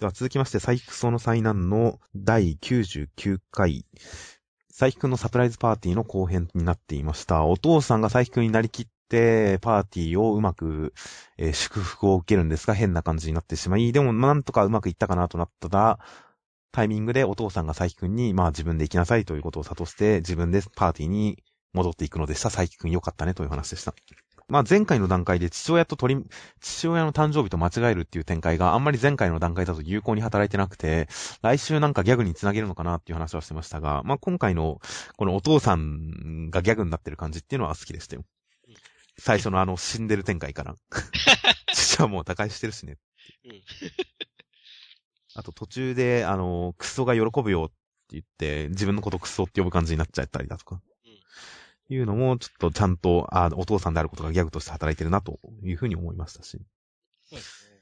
では続きまして、サイクソの災難の第99回、佐伯くんのサプライズパーティーの後編になっていました。お父さんが佐伯くんになりきって、パーティーをうまく、えー祝福を受けるんですが、変な感じになってしまい、でもなんとかうまくいったかなとなったら、タイミングでお父さんが佐伯くんに、まあ自分で行きなさいということを諭して、自分でパーティーに戻っていくのでした。佐伯くんよかったねという話でした。まあ前回の段階で父親と取り、父親の誕生日と間違えるっていう展開があんまり前回の段階だと有効に働いてなくて、来週なんかギャグにつなげるのかなっていう話はしてましたが、まあ今回のこのお父さんがギャグになってる感じっていうのは好きでしたよ。最初のあの死んでる展開から。父はもう他界してるしね。うん。あと途中で、あの、クソが喜ぶよって言って、自分のことクソって呼ぶ感じになっちゃったりだとか。いうのも、ちょっとちゃんと、あお父さんであることがギャグとして働いてるなというふうに思いましたし。そうですね。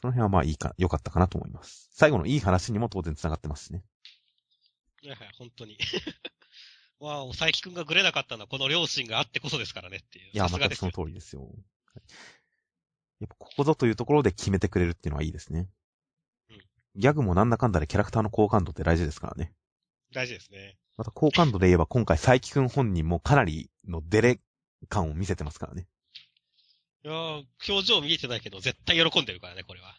その辺はまあいいか、良かったかなと思います。最後のいい話にも当然繋がってますしね。いやいや、本当に。わあ、佐伯くんがグレなかったのはこの両親があってこそですからねっていう。いや、全くその。通りですよ。やっぱここぞというところで決めてくれるっていうのはいいですね。うんギャグもなんだかんだでキャラクターの好感度って大事ですからね。大事ですね。また好感度で言えば今回佐伯くん本人もかなりのデレ感を見せてますからね。いやー表情見えてないけど、絶対喜んでるからね、これは。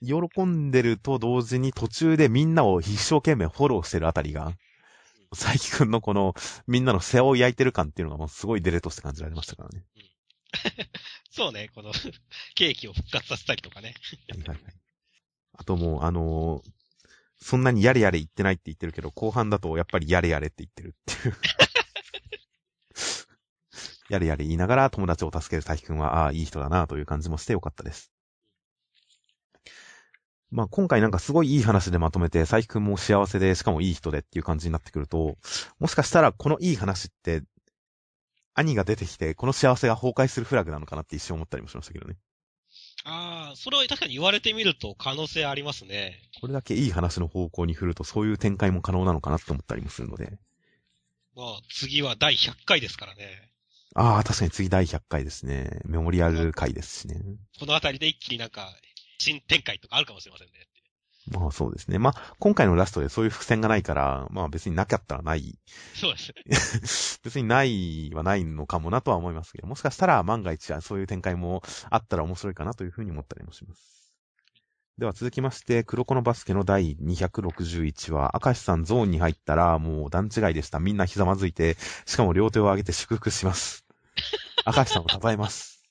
喜んでると同時に途中でみんなを一生懸命フォローしてるあたりが、佐伯くんのこのみんなの世話を焼いてる感っていうのがもうすごいデレとして感じられましたからね。そうね、この、ケーキを復活させたりとかね。はいはいはい。あともう、あのーそんなにやれやれ言ってないって言ってるけど、後半だとやっぱりやれやれって言ってるっていう。やれやれ言いながら友達を助ける佐伯くんは、ああ、いい人だなという感じもしてよかったです。まあ今回なんかすごいいい話でまとめて、佐伯くんも幸せで、しかもいい人でっていう感じになってくると、もしかしたらこのいい話って、兄が出てきて、この幸せが崩壊するフラグなのかなって一瞬思ったりもしましたけどね。ああ、それは確かに言われてみると可能性ありますね。これだけいい話の方向に振ると、そういう展開も可能なのかなって思ったりもするので。まあ、次は第100回ですからね。ああ、確かに次第100回ですね。メモリアル回ですしね。このあたりで一気になんか、新展開とかあるかもしれませんね。まあそうですね。まあ、今回のラストでそういう伏線がないから、まあ別になかったらない。そうです。別にないはないのかもなとは思いますけど、もしかしたら万が一はそういう展開もあったら面白いかなというふうに思ったりもします。では続きまして、黒子のバスケの第261話、明石さんゾーンに入ったらもう段違いでした。みんなひざまずいて、しかも両手を上げて祝福します。明石さんを称えます。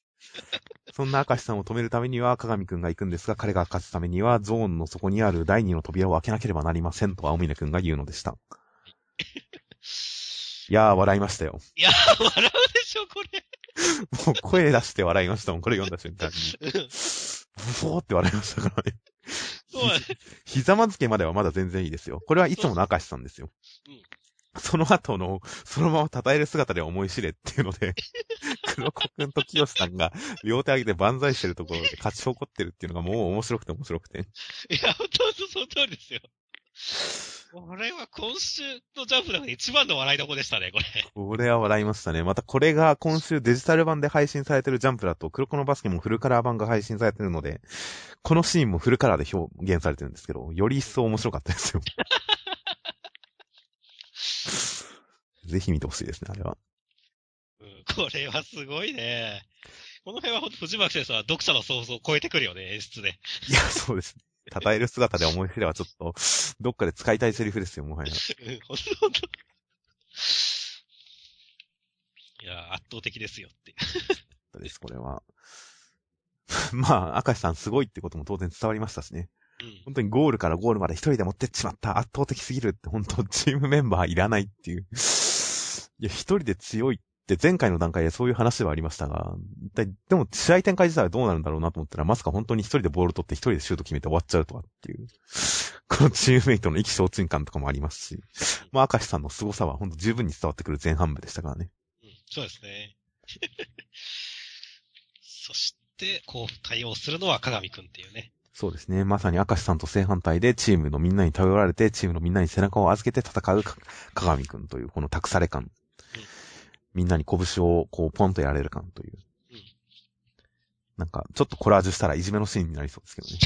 そんな明石さんを止めるためには、鏡くんが行くんですが、彼が勝つためには、ゾーンの底にある第二の扉を開けなければなりませんと青峰くんが言うのでした。いやー、笑いましたよ。いやー、笑うでしょ、これ。もう声出して笑いましたもん、これ読んだ瞬間に。うんブフォーって笑いましたからね。そうだね。ひざまずけまではまだ全然いいですよ。これはいつもの明石さんですよ。うんその後の、そのまま称える姿で思い知れっていうので、黒子くんと清さんが両手上げて万歳してるところで 勝ち誇ってるっていうのがもう面白くて面白くて。いや、本当その通りですよ。これは今週のジャンプの中で一番の笑いどこでしたね、これ。これは笑いましたね。またこれが今週デジタル版で配信されてるジャンプだと、黒子のバスケもフルカラー版が配信されてるので、このシーンもフルカラーで表現されてるんですけど、より一層面白かったですよ。ぜひ見てほしいですね、あれは。うん、これはすごいね。この辺は本当藤巻先生は読者の想像を超えてくるよね、演出で。いや、そうですね。称える姿で思い知ればちょっと、どっかで使いたいセリフですよ、もはや。うん、本当本当いや、圧倒的ですよって。です、これは。まあ、明石さんすごいってことも当然伝わりましたしね。うん。本当にゴールからゴールまで一人で持ってっちまった。圧倒的すぎるって、本当チームメンバーいらないっていう。いや、一人で強いって前回の段階でそういう話ではありましたが、一体、でも試合展開自体はどうなるんだろうなと思ったら、まさか本当に一人でボール取って一人でシュート決めて終わっちゃうとはっていう。このチームメイトの意気消沈感とかもありますし、まあ、明石さんの凄さは本当十分に伝わってくる前半部でしたからね。うん、そうですね。そして、こう対応するのは鏡くんっていうね。そうですね。まさに明石さんと正反対でチームのみんなに頼られて、チームのみんなに背中を預けて戦うか鏡くんという、この託され感。みんなに拳をこうポンとやられる感という。うんなんか、ちょっとコラージュしたらいじめのシーンになりそうですけどね。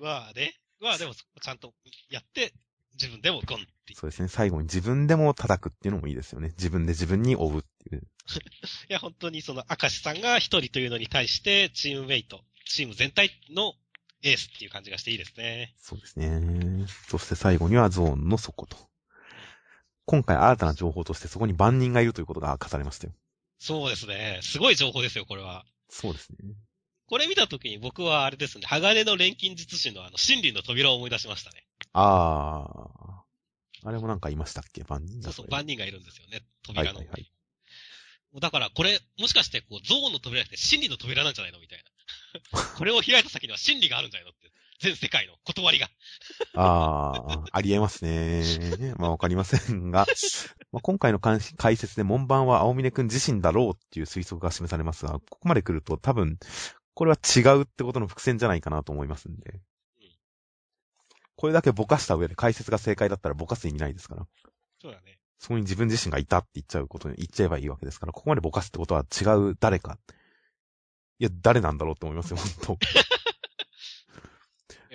まあね。まあでも、ちゃんとやって、自分でもゴンって。そうですね。最後に自分でも叩くっていうのもいいですよね。自分で自分に追うっていう。いや、本当にその、明石さんが一人というのに対して、チームメイト、チーム全体のエースっていう感じがしていいですね。そうですね。そして最後にはゾーンの底と。今回新たな情報としてそこに万人がいるということが明かされましたよ。そうですね。すごい情報ですよ、これは。そうですね。これ見たときに僕はあれですね、鋼の錬金術師のあの、真理の扉を思い出しましたね。あー。あれもなんかいましたっけ？万人がそうそう、れ万人がいるんですよね、はい扉の。はいはい。だから、これ、もしかして、こう、ゾーンの扉じゃなくて、真理の扉なんじゃないの？みたいな。これを開いた先には真理があるんじゃないの？全世界の断りが。あー、ありえますね。まあわかりませんが、まあ、今回の解解説で門番は青峰くん自身だろうっていう推測が示されますが、ここまで来ると多分、これは違うってことの伏線じゃないかなと思いますんで。これだけぼかした上で解説が正解だったらぼかす意味ないですから。そうだね。そこに自分自身がいたって言っちゃうことに、言っちゃえばいいわけですから、ここまでぼかすってことは違う誰か。いや、誰なんだろうって思いますよ、本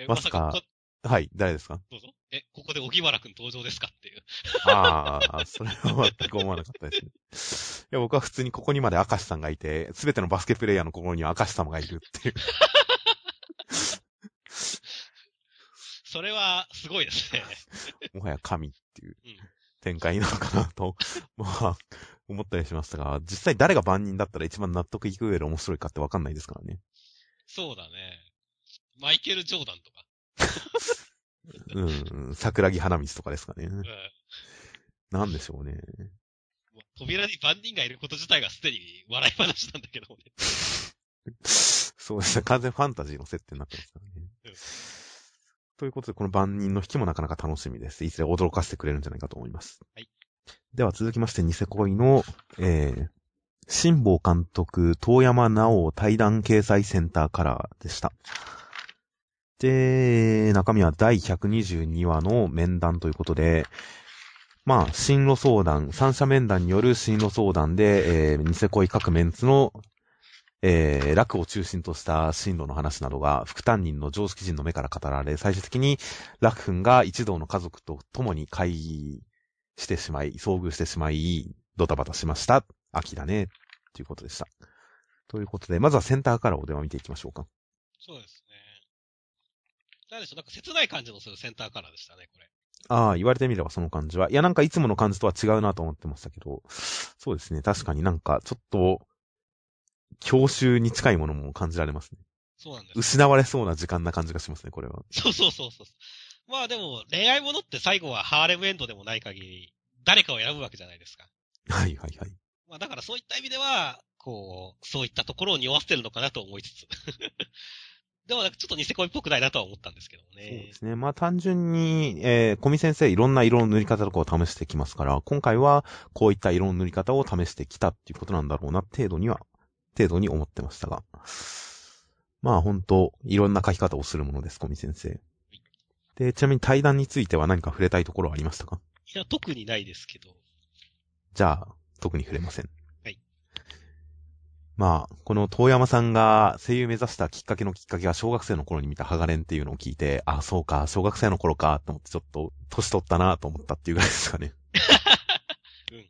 えまさか。はい、誰ですか？どうぞ。え、ここで荻原くん登場ですかっていう。ああ、それは全く思わなかったですね。いや、僕は普通にここにまで明石さんがいて、すべてのバスケプレイヤーの心には明石様がいるっていう。それは、すごいですね。もはや神っていううん展開なのかなと、まあ、思ったりしましたが、実際誰が万人だったら一番納得いく上で面白いかってわかんないですからね。そうだね。マイケル・ジョーダンとか。うん、桜木花道とかですかね。うん。なんでしょうね。扉に万人がいること自体がすでに笑い話なんだけどもね。そうですね。完全ファンタジーの設定になってますからね。うんということで、この万人の引きもなかなか楽しみです。いずれ驚かせてくれるんじゃないかと思います。はい。では続きまして、ニセ恋の、えー、辛坊監督、遠山直対談掲載センターカラーでした。で、中身は第122話の面談ということで、まあ、進路相談、三者面談による進路相談で、えー、ニセ恋各メンツのえー、楽を中心とした進路の話などが副担任の常識人の目から語られ、最終的に楽君が一同の家族と共に会議してしまい、遭遇してしまい、ドタバタしました。秋だね。ということでした。ということで、まずはセンターからお電話見ていきましょうか。そうです。なんでしょう、なんか切ない感じのするセンターカラーでしたね、これ。ああ、言われてみればその感じは。いや、なんかいつもの感じとは違うなと思ってましたけど、そうですね。確かになんかちょっと、教習に近いものも感じられますね。そうなんです。失われそうな時間な感じがしますね、これは。そうそうそうそう。まあでも、恋愛ものって最後はハーレムエンドでもない限り、誰かを選ぶわけじゃないですか。はいはいはい。まあだからそういった意味では、こう、そういったところを匂わせてるのかなと思いつつ。でもなんかちょっとニセ恋っぽくないなとは思ったんですけどもそうねで。すね。まあ単純に、えー、小見先生いろんな色の塗り方とかを試してきますから、今回はこういった色の塗り方を試してきたっていうことなんだろうな、程度には、程度に思ってましたが。まあ本当いろんな書き方をするものです、小見先生。で、ちなみに対談については何か触れたいところはありましたか？いや、特にないですけど。じゃあ、特に触れません。はい。まあ、この遠山さんが声優目指したきっかけのきっかけは小学生の頃に見たハガレンっていうのを聞いて、あ、そうか、小学生の頃か、と思ってちょっと、年取ったなと思ったっていうぐらいですかね。うん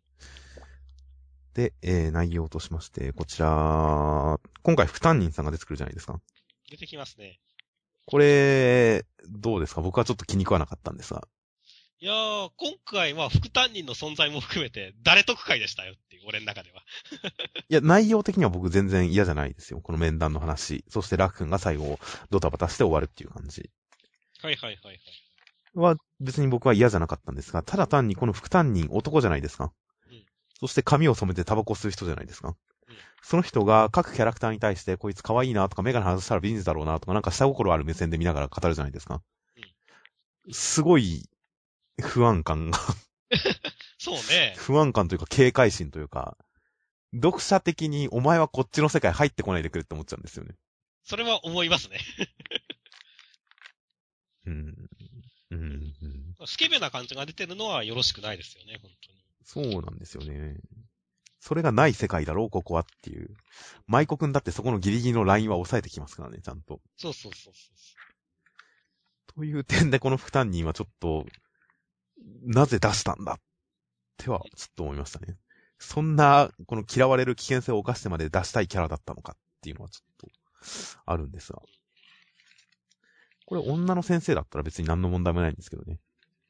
で、えー、内容としまして、こちら、今回副担任さんが出てくるじゃないですか。出てきますね。これ、どうですか？僕はちょっと気に食わなかったんですが。いやー、今回は副担任の存在も含めて、誰得会でしたよっていう、俺の中では。いや、内容的には僕全然嫌じゃないですよ。この面談の話。そしてラク君が最後、ドタバタして終わるっていう感じ。はいはいはいはい。は別に僕は嫌じゃなかったんですが、ただ単にこの副担任男じゃないですか。うんそして髪を染めてタバコ吸う人じゃないですか。うんその人が各キャラクターに対してこいつ可愛いなとかメガネ外したらビジネスだろうなとかなんか下心ある目線で見ながら語るじゃないですか。すごい不安感が、そうね。不安感というか警戒心というか、読者的にお前はこっちの世界入ってこないでくれって思っちゃうんですよね。それは思いますね。うん。うん。うんスケベな感じが出てるのはよろしくないですよね、本当に。そうなんですよね。それがない世界だろう、ここはっていう。舞子くんだってそこのギリギリのラインは抑えてきますからね、ちゃんと。そうそうそうそう。という点でこの副担任はちょっと、なぜ出したんだっては、ちょっと思いましたね。そんな、この嫌われる危険性を犯してまで出したいキャラだったのかっていうのはちょっと、あるんですが。これ女の先生だったら別に何の問題もないんですけどね。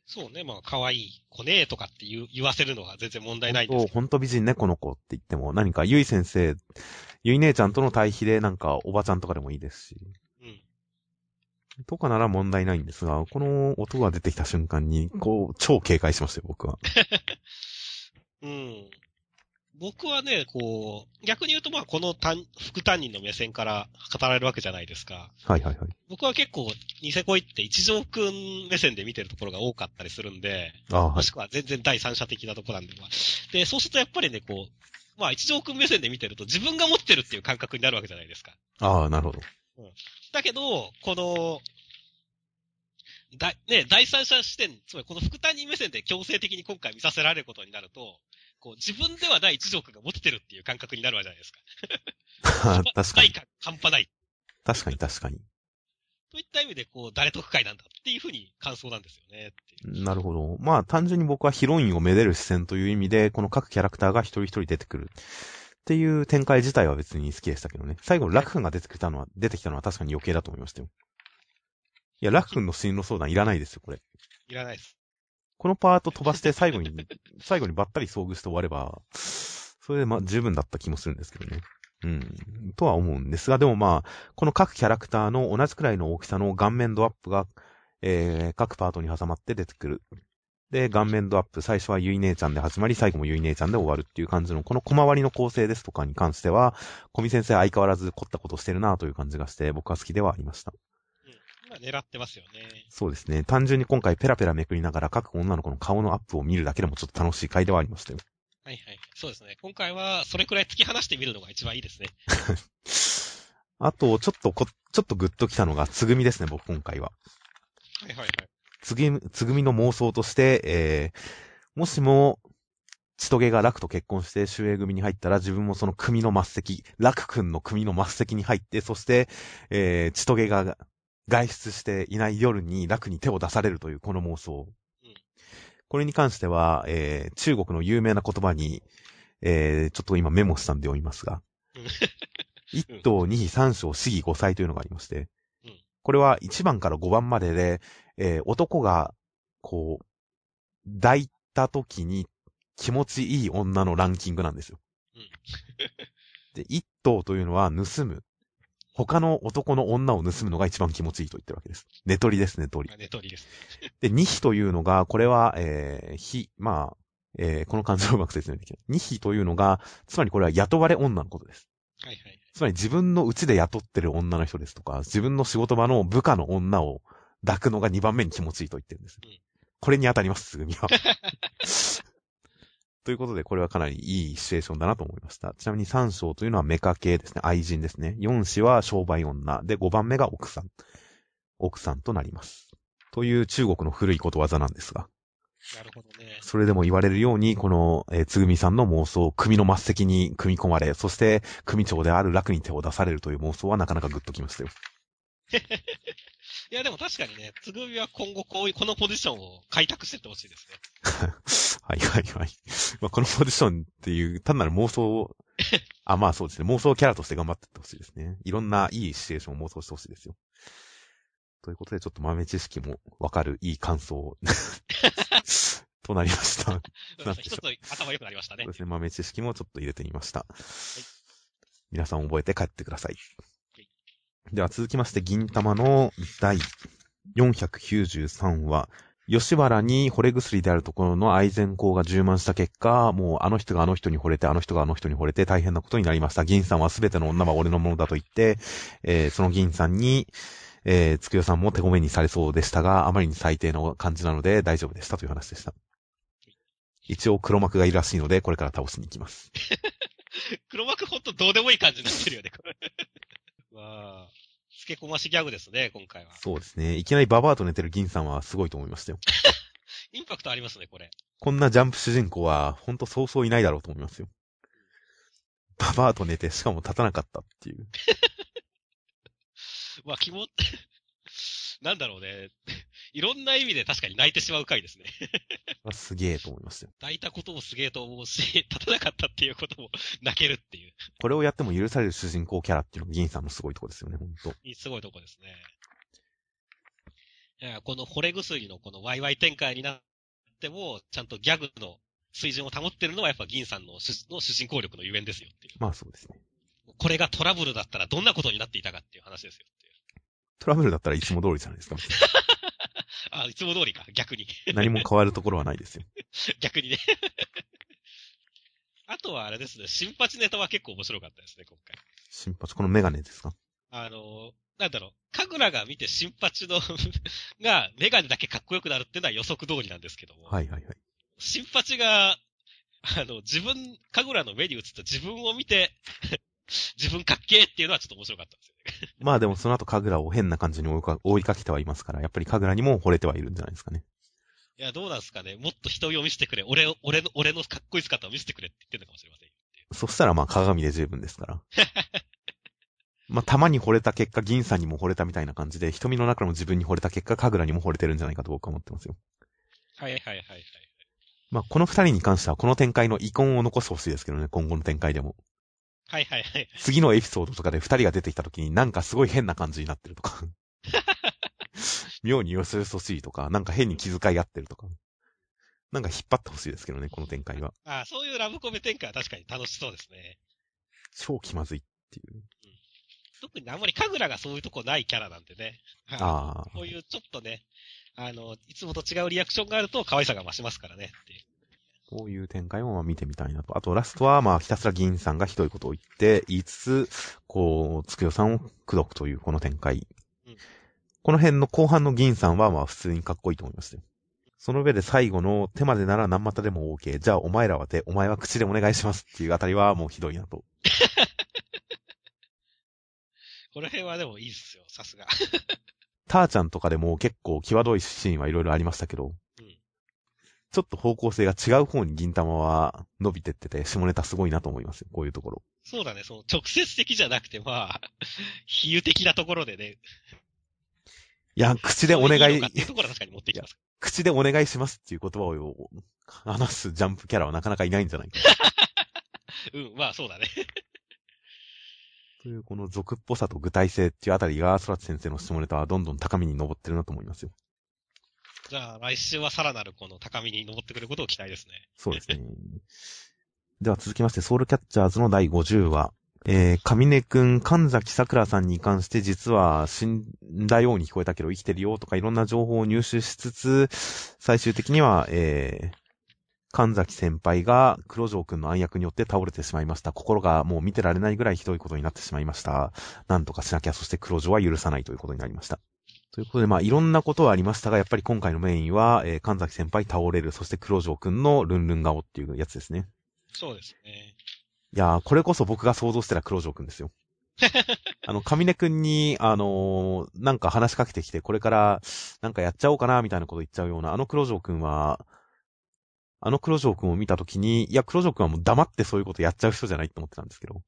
そうね、まあ、可愛い子ねとかって言う言わせるのは全然問題ないんですそう、ほんと美人ね、この子って言っても、何かゆい先生、ゆい姉ちゃんとの対比でなんかおばちゃんとかでもいいですし。うん。とかなら問題ないんですが、この音が出てきた瞬間に、こう、超警戒しましたよ、僕は。うん。僕はね、こう、逆に言うとまあ、この担副担任の目線から語られるわけじゃないですか。はいはいはい。僕は結構、ニセ恋って一条くん目線で見てるところが多かったりするんで、ああ、はい。もしくは全然第三者的なところなんで、まあで、そうするとやっぱりね、こう、まあ一条くん目線で見てると自分が持ってるっていう感覚になるわけじゃないですか。ああ、なるほど。だけど、この、だ、ね、第三者視点、つまりこの副担任目線で強制的に今回見させられることになると、こう自分では第一条くんが持ってるっていう感覚になるわけじゃないですか。確かに。ないか、半端ない。確かに確かに。といった意味で、こう、誰得会なんだっていうふうに感想なんですよね。なるほど。まあ、単純に僕はヒロインをめでる視線という意味で、この各キャラクターが一人一人出てくる。っていう展開自体は別に好きでしたけどね。最後、ラク君が出てきたのは、出てきたのは確かに余計だと思いましたよ。いや、ラク君の進路相談いらないですよ、これ。いらないです。このパート飛ばして最後に、最後にばったり遭遇して終われば、それでまあ十分だった気もするんですけどね。うん。とは思うんですが、でもまあ、この各キャラクターの同じくらいの大きさの顔面ドアップが、えー、各パートに挟まって出てくる。で、顔面ドアップ、最初はゆい姉ちゃんで始まり、最後もゆい姉ちゃんで終わるっていう感じの、この小回りの構成ですとかに関しては、小見先生相変わらず凝ったことしてるなという感じがして、僕は好きではありました。うん。まあ、狙ってますよね。そうですね。単純に今回ペラペラめくりながら各女の子の顔のアップを見るだけでもちょっと楽しい回ではありましたよ。はいはい。そうですね。今回は、それくらい突き放してみるのが一番いいですね。あと、ちょっとこ、ちょっとグッときたのが、つぐみですね、僕今回は。はいはいはい。つぐみ、つぐみの妄想として、えー、もしも、ちとげが楽と結婚して周英組に入ったら自分もその組の末席、楽くんの組の末席に入って、そして、えー、ちとげが外出していない夜に楽に手を出されるというこの妄想。うんこれに関しては、えー、中国の有名な言葉に、えー、ちょっと今メモしたんで読みますが。うん、一等二比三章四義五歳というのがありまして。うん、これは1番から5番までで、えー男が、こう、抱いた時に気持ちいい女のランキングなんですよ。うんで、一等というのは盗む。他の男の女を盗むのが一番気持ちいいと言ってるわけです。寝取りです、寝取りま。あ、ネトリですね。で、二比というのが、これは、えー、非、まあ、えー、この漢字をうまく説明できない。二比というのが、つまりこれは雇われ女のことです。はいはい。つまり自分のうちで雇ってる女の人ですとか、自分の仕事場の部下の女を抱くのが2番目に気持ちいいと言ってるんですうん。これに当たります、すぐみは。ということで、これはかなりいいシチュエーションだなと思いました。ちなみに3章というのはメカ系ですね。愛人ですね。4子は商売女。で、5番目が奥さん。奥さんとなります。という中国の古いことわざなんですが。なるほどね。それでも言われるように、この、えーつぐみさんの妄想、組の末席に組み込まれ、そして、組長である楽に手を出されるという妄想はなかなかグッときましたよ。いや、でも確かにね、つぐみは今後こういう、このポジションを開拓してってほしいですね。はいはいはい。まあ、このポジションっていう、単なる妄想を、あ、まあそうですね。妄想キャラとして頑張ってってほしいですね。いろんないいシチュエーションを妄想してほしいですよ。ということで、ちょっと豆知識もわかるいい感想 となりました。なんでしょ一つ頭良くなりましたねそう。ですね。豆知識もちょっと入れてみました。皆さん覚えて帰ってくださいはい。では続きまして、銀玉の第493話。吉原に惚れ薬であるところの愛善行が充満した結果、もうあの人があの人に惚れて、あの人があの人に惚れて大変なことになりました。銀さんはすべての女は俺のものだと言って、えーその銀さんに、えー、つくよさんも手ごめにされそうでしたが、あまりに最低の感じなので大丈夫でしたという話でした。一応黒幕がいるらしいので、これから倒しに行きます。黒幕ほんとどうでもいい感じになってるよね、これ。まあ、付け込ましギャグですね、今回は。そうですね。いきなりババアと寝てる銀さんはすごいと思いましたよ。インパクトありますね、これ。こんなジャンプ主人公は、ほんとそうそういないだろうと思いますよ。ババアと寝て、しかも立たなかったっていう。まあ、気も、なんだろうね。いろんな意味で確かに泣いてしまう回ですね。すげえと思いましたよ。泣いたこともすげえと思うし、立たなかったっていうことも泣けるっていう。これをやっても許される主人公キャラっていうのが銀さんのすごいとこですよね、ほんと。すごいとこですね。いや、この惚れ薬のこのワイワイ展開になっても、ちゃんとギャグの水準を保ってるのはやっぱ銀さんの主の主人公力のゆえんですよっていう。まあそうですね。これがトラブルだったらどんなことになっていたかっていう話ですよっていう。トラブルだったらいつも通りじゃないですか。あ、いつも通りか、逆に。何も変わるところはないですよ。逆にね。あとはあれですね、新八ネタは結構面白かったですね、今回。新八、このメガネですか？あの、なんだろう、神楽が見て新八の が、メガネだけかっこよくなるっていうのは予測通りなんですけども。はいはいはい。新八が、あの、自分、神楽の目に映った自分を見て、自分かっけーっていうのはちょっと面白かったんですよね。まあでもその後神楽を変な感じに追いか追いかけてはいますから、やっぱり神楽にも惚れてはいるんじゃないですかね。いや、どうなんですかね。もっと人を見せてくれ。俺を、俺の、俺のかっこいい姿を見せてくれって言ってるのかもしれませんよ。そしたらまあ鏡で十分ですから。まあたまに惚れた結果、銀さんにも惚れたみたいな感じで、瞳の中の自分に惚れた結果、神楽にも惚れてるんじゃないかと僕は思ってますよ。はいはいはいはい。まあこの二人に関してはこの展開の遺恨を残してほしいですけどね、今後の展開でも。はいはいはい。次のエピソードとかで二人が出てきた時になんかすごい変な感じになってるとか。妙によそよそしいとか、なんか変に気遣い合ってるとか。なんか引っ張ってほしいですけどね、この展開は。あそういうラブコメ展開は確かに楽しそうですね。超気まずいっていう。特にあんまり神楽がそういうとこないキャラなんでね。ああ。こういうちょっとね、あの、いつもと違うリアクションがあると可愛さが増しますからねっていう。こういう展開もまあ見てみたいなと。あとラストはまあひたすら銀さんがひどいことを言って、言いつつ、こう、つくよさんを口説くというこの展開。うんこの辺の後半の銀さんはまあ普通にかっこいいと思いますよ。その上で最後の手までなら何股でも OK。じゃあお前らは手、お前は口でお願いしますっていうあたりはもうひどいなと。この辺はでもいいっすよ、さすが。ターちゃんとかでも結構際どいシーンはいろいろありましたけど、うんちょっと方向性が違う方に銀玉は伸びてってて、下ネタすごいなと思いますよ。こういうところ。そうだね、その直接的じゃなくて、まあ、比喩的なところでね。いや、口でお願いいい。口でお願いしますっていう言葉を話すジャンプキャラはなかなかいないんじゃないか。うん、まあそうだね。という、この俗っぽさと具体性っていうあたりが、空知先生の下ネタはどんどん高みに登ってるなと思いますよ。じゃあ来週はさらなるこの高みに登ってくることを期待ですね。そうですね。では続きまして、ソウルキャッチャーズの第50話。えー、上根くん、神崎桜さんに関して実は死んだように聞こえたけど生きてるよとかいろんな情報を入手しつつ、最終的には、えー、神崎先輩が黒城くんの暗躍によって倒れてしまいました。心がもう見てられないぐらいひどいことになってしまいました。なんとかしなきゃ、そして黒城は許さないということになりました。ということで、まあ、いろんなことはありましたが、やっぱり今回のメインは、えー、神崎先輩倒れる、そして黒城くんのルンルン顔っていうやつですね。そうですね。いやー、これこそ僕が想像してた黒城くんですよ。あの、上根くんに、あのーなんか話しかけてきて、これから、なんかやっちゃおうかな、みたいなこと言っちゃうような、あの黒城くんは、あの黒城くんを見たときに、いや、黒城くんはもう黙ってそういうことやっちゃう人じゃないって思ってたんですけど。い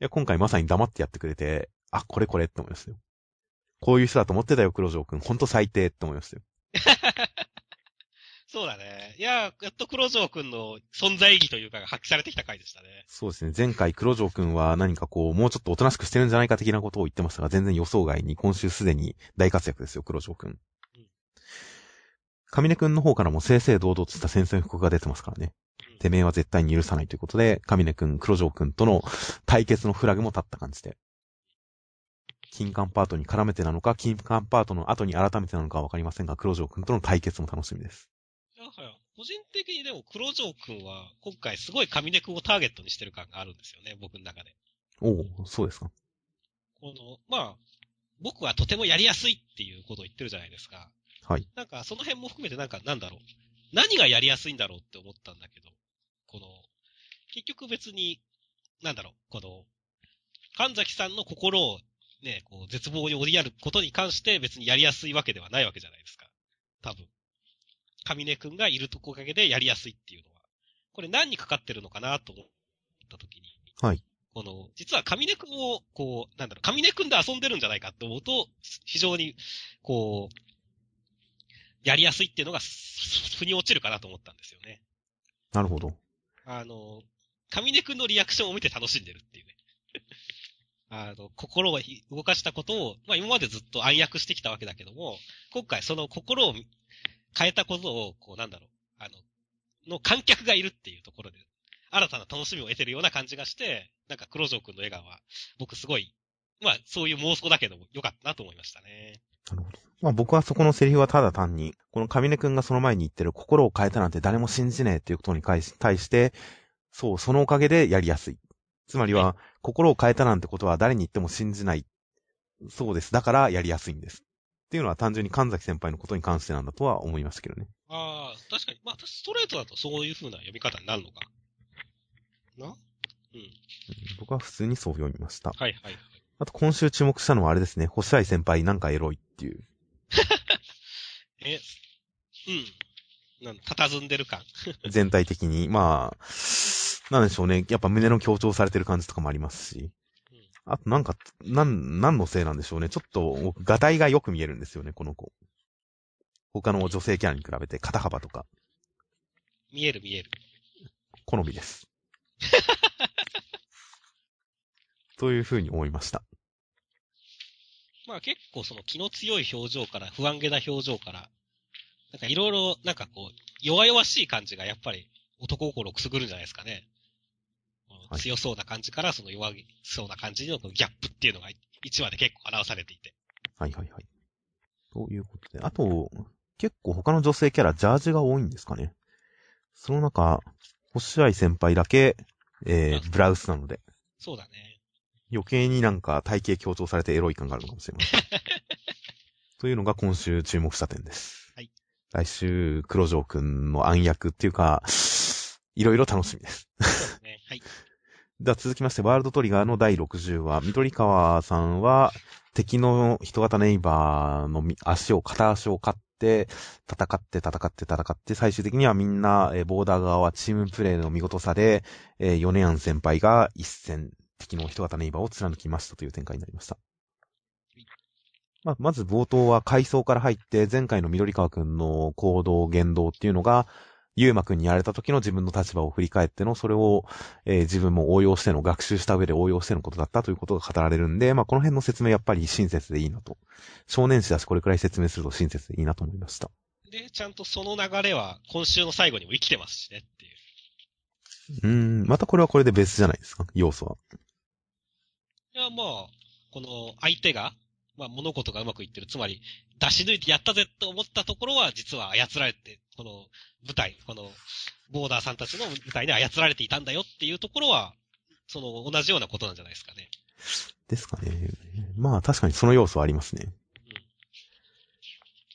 や、今回まさに黙ってやってくれて、あ、これこれって思いましたよ。こういう人だと思ってたよ、黒城くん。ほんと最低って思いましたよ。そうだね。いや、やっと黒城くんの存在意義というかが発揮されてきた回でしたね。そうですね。前回黒城くんは何かこう、もうちょっとおとなしくしてるんじゃないか的なことを言ってましたが、全然予想外に今週すでに大活躍ですよ、黒城くん。上根くんの方からも正々堂々とした宣戦布告が出てますからね。てめえは絶対に許さないということで、上根くん、黒城くんとの対決のフラグも立った感じで。金管パートに絡めてなのか、金管パートの後に改めてなのかはわかりませんが、黒城くんとの対決も楽しみです。だから、個人的にでも黒城くんは今回すごい上根くんをターゲットにしてる感があるんですよね、僕の中で。おおそうですか。この、まあ、僕はとてもやりやすいっていうことを言ってるじゃないですか。はい。なんか、その辺も含めてなんか、なんだろう。何がやりやすいんだろうって思ったんだけど、この、結局別に、なんだろう、この、神崎さんの心をね、こう、絶望に追いやることに関して別にやりやすいわけではないわけじゃないですか。多分。上根くんがいるとこかけでやりやすいっていうのは。これ何にかかってるのかなと思ったときに。はい。この、実は上根くんを、こう、なんだろう、上根くんで遊んでるんじゃないかって思うと、非常に、こう、やりやすいっていうのが、ふ腑に落ちるかなと思ったんですよね。なるほど。あの、上根くんのリアクションを見て楽しんでるっていうね。あの、心を動かしたことを、まあ今までずっと暗躍してきたわけだけども、今回その心を変えたことを、こうなんだろう、あの、の観客がいるっていうところで、新たな楽しみを得てるような感じがして、なんか黒城くんの笑顔は、僕すごい、まあそういう妄想だけども良かったなと思いましたね。なるほど。まあ僕はそこのセリフはただ単に、この上根くんがその前に言ってる心を変えたなんて誰も信じねえっていうことに対し対して、そう、そのおかげでやりやすい。つまりは、心を変えたなんてことは誰に言っても信じない。そうです。だからやりやすいんです。っていうのは単純に神崎先輩のことに関してなんだとは思いましたけどね。ああ、確かに、まあストレートだとそういう風な読み方になるのか。な？うん。僕は普通にそう読みました。はいはいはい。あと今週注目したのはあれですね。星合先輩なんかエロいっていう。え、うん。なん佇んでる感。全体的に。まあ、なんでしょうね。やっぱ胸の強調されてる感じとかもありますし。あとなんか、なん、何のせいなんでしょうね。ちょっと、ガタイがよく見えるんですよね、この子。他の女性キャラに比べて肩幅とか、見える見える。好みです。というふうに思いました。まあ結構その気の強い表情から、不安げな表情から、なんかいろいろ、なんかこう、弱々しい感じがやっぱり男心をくすぐるんじゃないですかね。はい強そうな感じからその弱そうな感じのギャップっていうのが1話で結構表されていて。はいはいはい。ということで、あと、結構他の女性キャラ、ジャージが多いんですかね。その中、星合先輩だけ、えー、ブラウスなので、そうだね。余計になんか体型強調されてエロい感があるのかもしれません。というのが今週注目した点です。はい。来週、黒城くんの暗躍っていうか、いろいろ楽しみです。そうですね。はい。では続きまして、ワールドトリガーの第60話、緑川さんは、敵の人型ネイバーの足を、片足を勝って、戦って戦って戦って、最終的にはみんな、ボーダー側はチームプレーの見事さで、えー、ヨネアン先輩が一戦、敵の人型ネイバーを貫きましたという展開になりました。ま、まず冒頭は階層から入って、前回の緑川くんの行動、言動っていうのが、ゆうまくんにやられた時の自分の立場を振り返っての、それを、えー自分も応用しての、学習した上で応用してのことだったということが語られるんで、まあ、この辺の説明やっぱり親切でいいなと。少年誌だし、これくらい説明すると親切でいいなと思いました。で、ちゃんとその流れは今週の最後にも生きてますしねっていう。うーん、またこれはこれで別じゃないですか、要素は。いや、まあ、この相手が、まあ物事がうまくいってる。つまり、出し抜いてやったぜって思ったところは、実は操られて、この舞台、この、ボーダーさんたちの舞台で操られていたんだよっていうところは、その同じようなことなんじゃないですかね。ですかね。まあ、確かにその要素はありますね。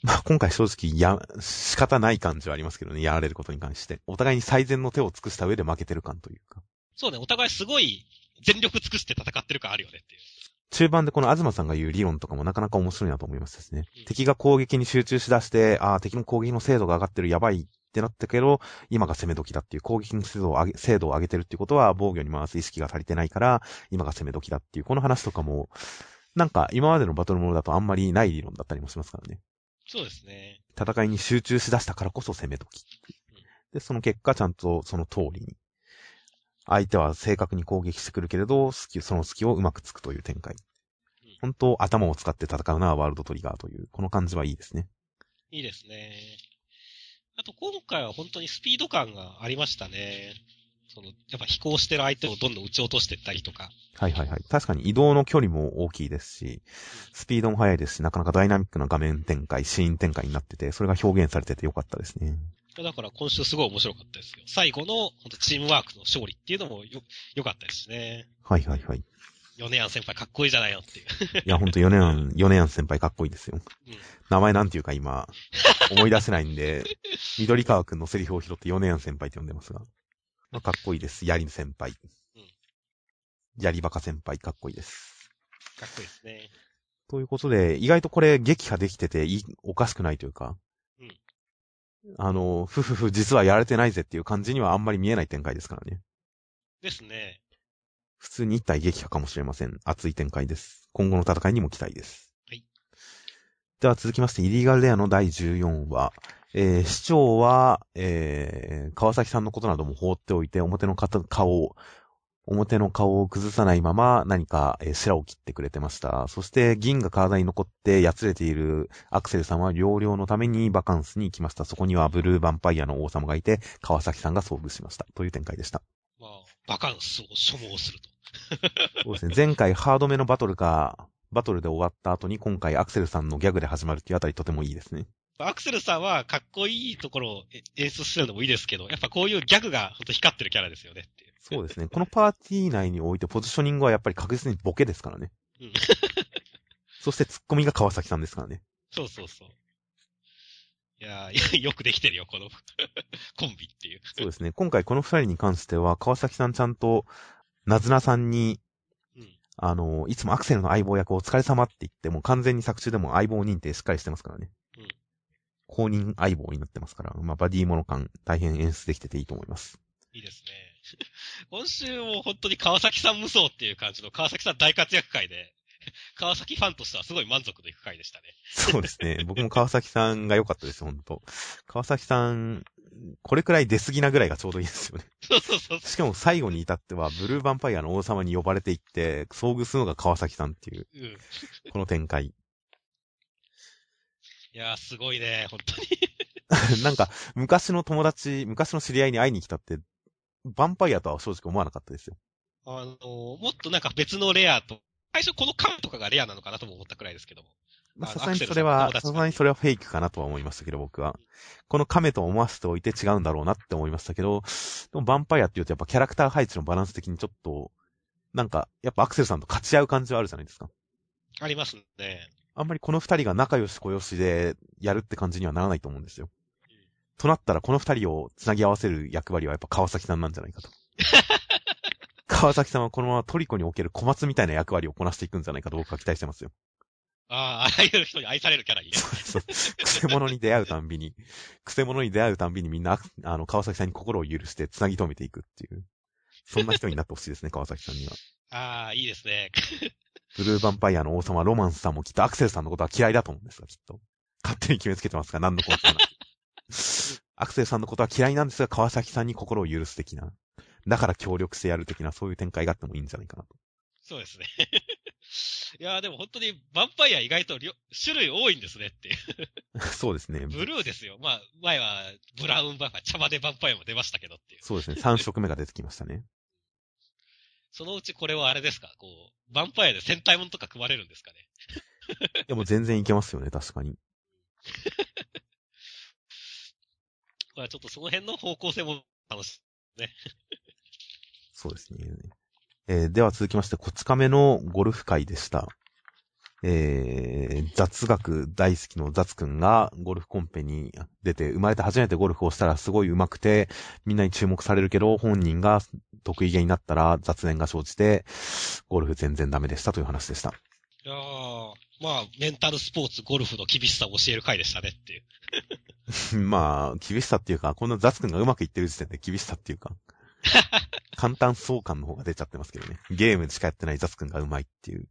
まあ、今回正直、や、仕方ない感じはありますけどね、やられることに関して。お互いに最善の手を尽くした上で負けてる感というか。そうね、お互いすごい全力尽くして戦ってる感あるよねっていう。中盤でこの東さんが言う理論とかもなかなか面白いなと思いましたしねうん。敵が攻撃に集中しだして、ああ、敵の攻撃の精度が上がってる、やばいってなったけど、今が攻め時だっていう攻撃の精度を上げ、精度を上げてるっていうことは防御に回す意識が足りてないから、今が攻め時だっていう、この話とかも、なんか今までのバトルモードだとあんまりない理論だったりもしますからね。そうですね。戦いに集中しだしたからこそ攻め時。で、その結果ちゃんとその通りに。相手は正確に攻撃してくるけれど、隙その隙をうまくつくという展開。本当、頭を使って戦うのはワールドトリガーという、この感じはいいですね。いいですね。あと今回は本当にスピード感がありましたね。その、やっぱ飛行してる相手をどんどん撃ち落としていったりとか。はいはいはい。確かに移動の距離も大きいですし、スピードも速いですし、なかなかダイナミックな画面展開、シーン展開になってて、それが表現されててよかったですね。だから今週すごい面白かったですよ。最後の本当チームワークの勝利っていうのもよ、良かったですね。はいはいはい。ヨネアン先輩かっこいいじゃないよっていう。いや、ほんと、ヨネアン、ヨネアン先輩かっこいいですよ。うん名前なんていうか今、思い出せないんで、緑川くんのセリフを拾ってヨネアン先輩って呼んでますが。まあ、かっこいいです。ヤリ先輩。うんヤリバカ先輩かっこいいです。かっこいいですね。ということで、意外とこれ撃破できてていい、おかしくないというか。うんあの、ふふふ、実はやられてないぜっていう感じにはあんまり見えない展開ですからね。ですね。普通に一体撃破かもしれません。熱い展開です。今後の戦いにも期待です。はい。では続きまして、イリーガルレアの第14話。えー、市長は、えー、川崎さんのことなども放っておいて、表の顔、表の顔を崩さないまま何か、えー、白を切ってくれてました。そして銀が体に残ってやつれているアクセルさんは療養のためにバカンスに行きました。そこにはブルーヴァンパイアの王様がいて、川崎さんが遭遇しました。という展開でした。まあ、バカンスを所望すると。そうですね。前回ハードめのバトルか、バトルで終わった後に今回アクセルさんのギャグで始まるっていうあたりとてもいいですね。アクセルさんはかっこいいところを演出するのもいいですけど、やっぱこういうギャグが本当光ってるキャラですよね。そうですね。このパーティー内においてポジショニングはやっぱり確実にボケですからね。うん。そしてツッコミが川崎さんですからね。そうそうそう。いやー、よくできてるよ、この コンビっていう。そうですね。今回この二人に関しては、川崎さんちゃんと、なずなさんに、うん、あの、いつもアクセルの相棒役お疲れ様って言って、もう完全に作中でも相棒認定しっかりしてますからね。うん。公認相棒になってますから、まあ、バディモノ感大変演出できてていいと思います。いいですね。今週も本当に川崎さん無双っていう感じの川崎さん大活躍会で、川崎ファンとしてはすごい満足のいく回でしたね。そうですね。僕も川崎さんが良かったです、本当川崎さん、これくらい出過ぎなぐらいがちょうどいいですよね。そうそうそう。しかも最後に至っては、ブルーヴァンパイアの王様に呼ばれていって、遭遇するのが川崎さんっていう、うん、この展開。いやー、すごいね、本当に。なんか、昔の友達、昔の知り合いに会いに来たって、ヴァンパイアとは正直思わなかったですよ。あのー、もっとなんか別のレアと最初このカムとかがレアなのかなとも思ったくらいですけども。まあ、さすがにそれは、さすがにそれはフェイクかなとは思いましたけど、僕は。この亀と思わせておいて違うんだろうなって思いましたけど、でもヴァンパイアって言うとやっぱキャラクター配置のバランス的にちょっと、なんか、やっぱアクセルさんと勝ち合う感じはあるじゃないですか。ありますね。あんまりこの二人が仲良し小良しでやるって感じにはならないと思うんですよ。うん、となったらこの二人を繋ぎ合わせる役割はやっぱ川崎さんなんじゃないかと。川崎さんはこのままトリコにおける小松みたいな役割をこなしていくんじゃないかと僕は期待してますよ。ああ、あらゆる人に愛されるキャラに。そうそう。くせ者に出会うたんびに、くせ者に出会うたんびにみんな、あの、川崎さんに心を許して繋ぎ止めていくっていう。そんな人になってほしいですね、川崎さんには。ああ、いいですね。ブルーヴァンパイアの王様ロマンスさんもきっとアクセルさんのことは嫌いだと思うんですが、きっと。勝手に決めつけてますが、何のこともない。アクセルさんのことは嫌いなんですが、川崎さんに心を許す的な。だから協力してやる的な、そういう展開があってもいいんじゃないかなと。そうですね。いやでも本当に、ヴァンパイア意外と種類多いんですねっていう。そうですね。ブルーですよ。まあ、前はブラウンヴァンパイア、茶葉でヴァンパイアも出ましたけどっていう。そうですね。3色目が出てきましたね。そのうちこれはあれですか？こう、ヴァンパイアで戦隊ものとか組まれるんですかね？でも全然いけますよね、確かに。まあちょっとその辺の方向性も楽しいね。そうですね。えー、では続きまして、こち亀のゴルフ会でした。えー、雑学大好きの雑くんがゴルフコンペに出て、生まれて初めてゴルフをしたらすごい上手くて、みんなに注目されるけど、本人が得意げになったら雑念が生じて、ゴルフ全然ダメでしたという話でした。いやー、まあ、メンタルスポーツ、ゴルフの厳しさを教える回でしたねっていう。まあ、厳しさっていうか、こんな雑くんがうまくいってる時点で厳しさっていうか。簡単相関の方が出ちゃってますけどね。ゲームしかやってないザス君がうまいっていう。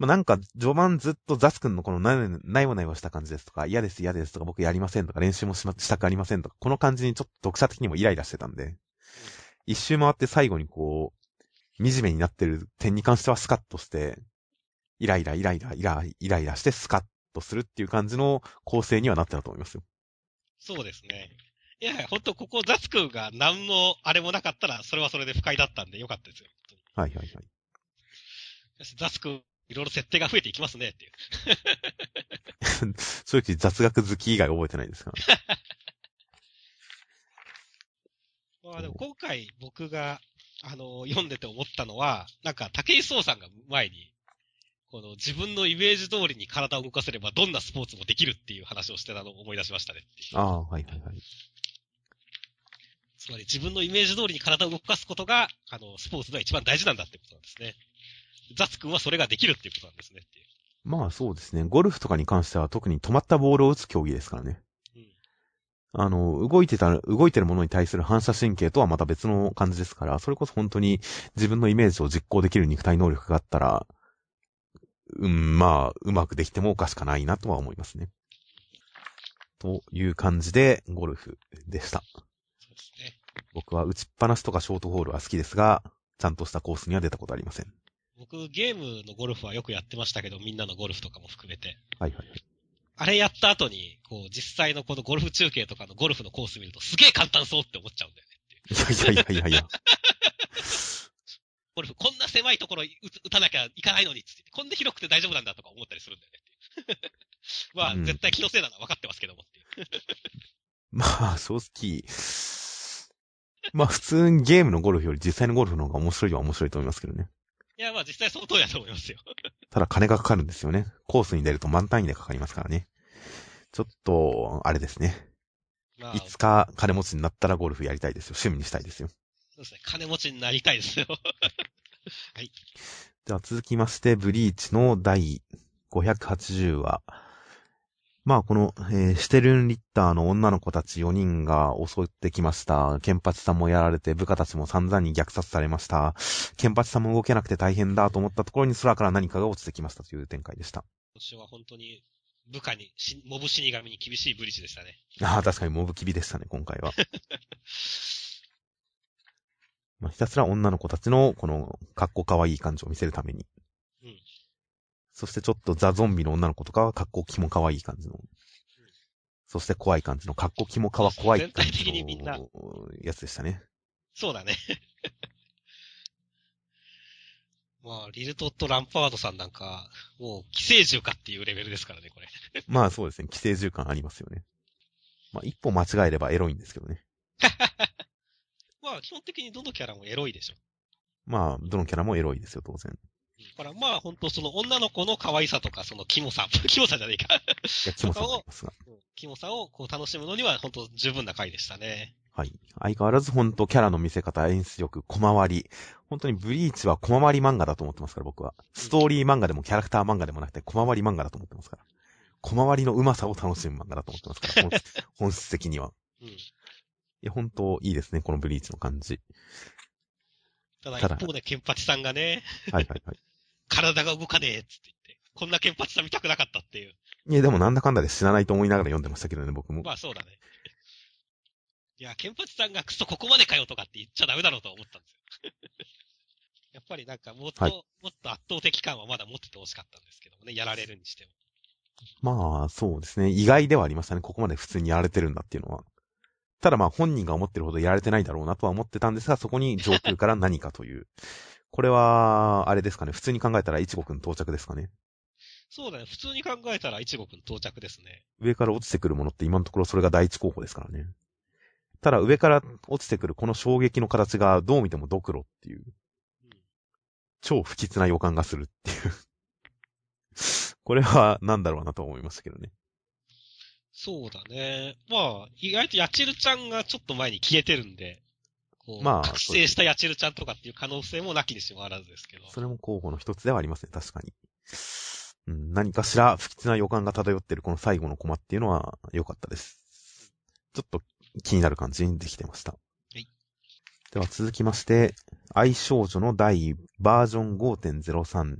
まあ、なんか、序盤ずっとザス君のこのないもないもした感じですとか、嫌です嫌ですとか、僕やりませんとか、練習もしま、したくありませんとか、この感じにちょっと読者的にもイライラしてたんで、一周回って最後にこう、惨めになってる点に関してはスカッとして、イライライライライライライラしてスカッとするっていう感じの構成にはなってたと思いますよ。そうですね。いや、ほんとここザス君が何のあれもなかったら、それはそれで不快だったんでよかったですよ。はいはいはい。ザス君、いろいろ設定が増えていきますねっていう。正直雑学好き以外覚えてないですか まあでも今回僕が、あの、読んでて思ったのは、なんか竹井壮さんが前に、この自分のイメージ通りに体を動かせればどんなスポーツもできるっていう話をしてたのを思い出しましたねああ、はいはいはい。つまり自分のイメージ通りに体を動かすことが、あの、スポーツでは一番大事なんだってことなんですね。ザツ君はそれができるっていうことなんですねっていう。まあそうですね。ゴルフとかに関しては特に止まったボールを打つ競技ですからね。うん。あの、動いてた、動いてるものに対する反射神経とはまた別の感じですから、それこそ本当に自分のイメージを実行できる肉体能力があったら、うん、まあ、うまくできてもおかしくないなとは思いますね。という感じで、ゴルフでした。そうですね。僕は打ちっぱなしとかショートホールは好きですが、ちゃんとしたコースには出たことありません。僕、ゲームのゴルフはよくやってましたけど、みんなのゴルフとかも含めて。はいはいはい。あれやった後に、こう、実際のこのゴルフ中継とかのゴルフのコース見ると、すげえ簡単そうって思っちゃうんだよね。いやいやいやいやいや。ゴルフ、こんな狭いところ打たなきゃいかないのにっつって、こんな広くて大丈夫なんだとか思ったりするんだよね。まあ、うん絶対気のせいなのは分かってますけどもって。まあ、正直、まあ普通にゲームのゴルフより実際のゴルフの方が面白いは面白いと思いますけどね。いや、まあ実際その通りだと思いますよ。ただ金がかかるんですよね。コースに出ると満単位でかかりますからね。ちょっと、あれですね。まあ、いつか金持ちになったらゴルフやりたいですよ。趣味にしたいですよ。そうですね。金持ちになりたいですよ。で は続きまして、ブリーチの第580話。まあ、この、えーシュテルンリッターの女の子たち4人が襲ってきました。ケンパチさんもやられて、部下たちも散々に虐殺されました。ケンパチさんも動けなくて大変だと思ったところに空から何かが落ちてきましたという展開でした。今年は本当に部下にし、モブ死神に厳しいブリッジでしたね。ああ、確かにモブキビでしたね、今回は。まあ、ひたすら女の子たちの、この、かっこかわいい感じを見せるために。うんそしてちょっとザ・ゾンビの女の子とかは、かっこキモかわいい感じの。そして怖い感じの、かっこキモかわ怖い感じ全体的にみんなのやつでしたね。そうだね。まあ、リルトット・ランパードさんなんか、もう、寄生獣かっていうレベルですからね、これ。まあそうですね、寄生獣感ありますよね。まあ一歩間違えればエロいんですけどね。まあ、基本的にどのキャラもエロいでしょ。まあ、どのキャラもエロいですよ、当然。だからまあ、本当その女の子の可愛さとか、そのキモさ、キモさじゃねえか。いや、キモさがありますが。キモさをこう楽しむのには本当十分な回でしたね。はい。相変わらず本当キャラの見せ方、演出力、小回り。本当にブリーチは小回り漫画だと思ってますから、僕は。ストーリー漫画でもキャラクター漫画でもなくて、小回り漫画だと思ってますから。小回りの上手さを楽しむ漫画だと思ってますから、本 本質的には。うん。いや、本当いいですね、このブリーチの感じ。ただ一方でケンパチさんがね、はいはいはい。体が動かねえっつって言って、こんなケンパチさん見たくなかったっていう。いや、でもなんだかんだで知らないと思いながら読んでましたけどね、僕も。まあそうだね。いや、ケンパチさんがクソここまでかよとかって言っちゃダメだろうと思ったんですよ。やっぱりなんかもっと、はいもっと圧倒的感はまだ持っててほしかったんですけどもね、やられるにしても。まあ、そうですね。意外ではありましたね。ここまで普通にやられてるんだっていうのは。ただまあ本人が思ってるほどやられてないだろうなとは思ってたんですが、そこに上空から何かという。これは、あれですかね。普通に考えたら、いちごくん到着ですかね。そうだね、普通に考えたら一くん到着ですね。上から落ちてくるものって今のところそれが第一候補ですからね。ただ上から落ちてくるこの衝撃の形がどう見てもドクロっていう、うん。超不吉な予感がするっていう。これは何だろうなと思いましたけどね。そうだね。まあ、意外とヤチルちゃんがちょっと前に消えてるんで、こう、まあ覚醒したヤチルちゃんとかっていう可能性もなきにしもあらずですけど。それも候補の一つではありますね、確かに。うん、何かしら不吉な予感が漂ってるこの最後のコマっていうのは良かったです。ちょっと気になる感じにできてました。いでは続きまして、愛少女の第バージョン5.03。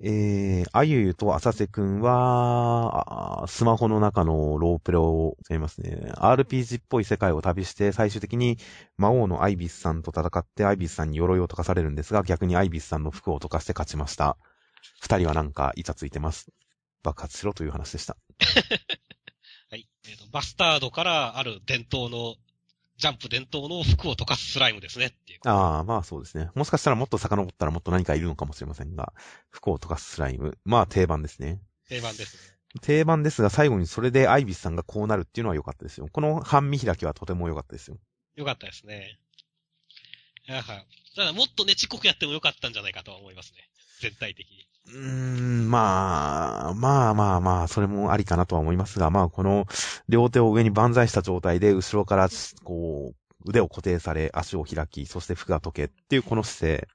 えー、あゆゆと浅瀬くんは、スマホの中のロープレをやりますね。RPG っぽい世界を旅して、最終的に魔王のアイビスさんと戦って、アイビスさんに鎧を溶かされるんですが、逆にアイビスさんの服を溶かして勝ちました。二人はなんか、イチャついてます。爆発しろという話でした。はい。えーと、バスタードからある伝統の、ジャンプ伝統の服を溶かすスライムですねっていう。ああ、まあそうですね。もしかしたらもっと遡ったらもっと何かいるのかもしれませんが、服を溶かすスライム。まあ定番ですね。定番ですね。定番ですが、最後にそれでアイビスさんがこうなるっていうのは良かったですよ。この半身開きはとても良かったですよ。よかったですね。いやはただもっとねちっこくやってもよかったんじゃないかとは思いますね。全体的に。うーん、まあ、まあまあまあ、それもありかなとは思いますが、まあこの両手を上に万歳した状態で後ろからこう腕を固定され足を開き、そして服が溶けっていうこの姿勢。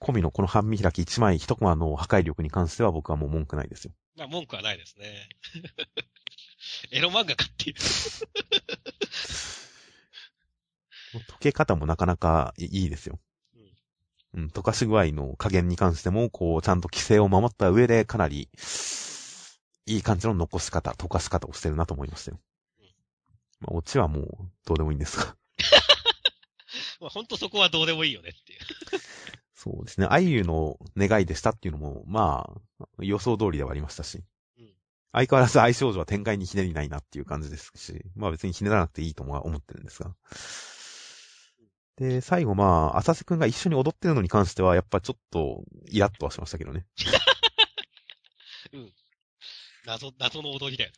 込みのこの半身開き一枚一コマの破壊力に関しては僕はもう文句ないですよ。まあ文句はないですね。エロ漫画かっていう。溶け方もなかなかいいですよ。うんうん、溶かし具合の加減に関しても、こう、ちゃんと規制を守った上で、かなり、いい感じの残し方、溶かし方をしてるなと思いましたよ。まあ、オチはもう、どうでもいいんですが。まあ、ほんとそこはどうでもいいよねっていう。そうですね。あゆの願いでしたっていうのも、まあ、予想通りではありましたし。うん相変わらず愛少女は展開にひねりないなっていう感じですし、まあ別にひねらなくていいとも思ってるんですが。で、最後まあ、浅瀬くんが一緒に踊ってるのに関しては、やっぱちょっと、イラッとはしましたけどね。謎、謎の踊りだよ。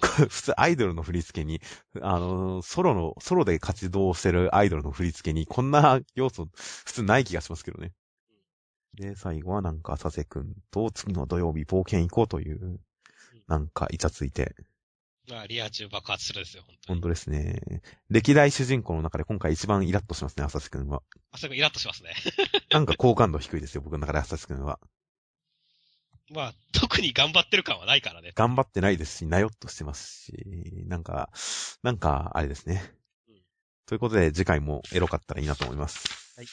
普通アイドルの振り付けに、あの、ソロの、ソロで活動してるアイドルの振り付けに、こんな要素、普通ない気がしますけどね。で、最後はなんか、浅瀬くんと次の土曜日冒険行こうという、なんか、イチャついて、まあ、リア充爆発するですよ、本当に。本当ですね。歴代主人公の中で今回一番イラッとしますね、浅瀬くんは。あ、それがイラッとしますね。なんか好感度低いですよ、僕の中で浅瀬くんは。まあ、特に頑張ってる感はないからね。頑張ってないですし、なよっとしてますし、なんか、なんか、あれですね。うんということで、次回もエロかったらいいなと思います。はい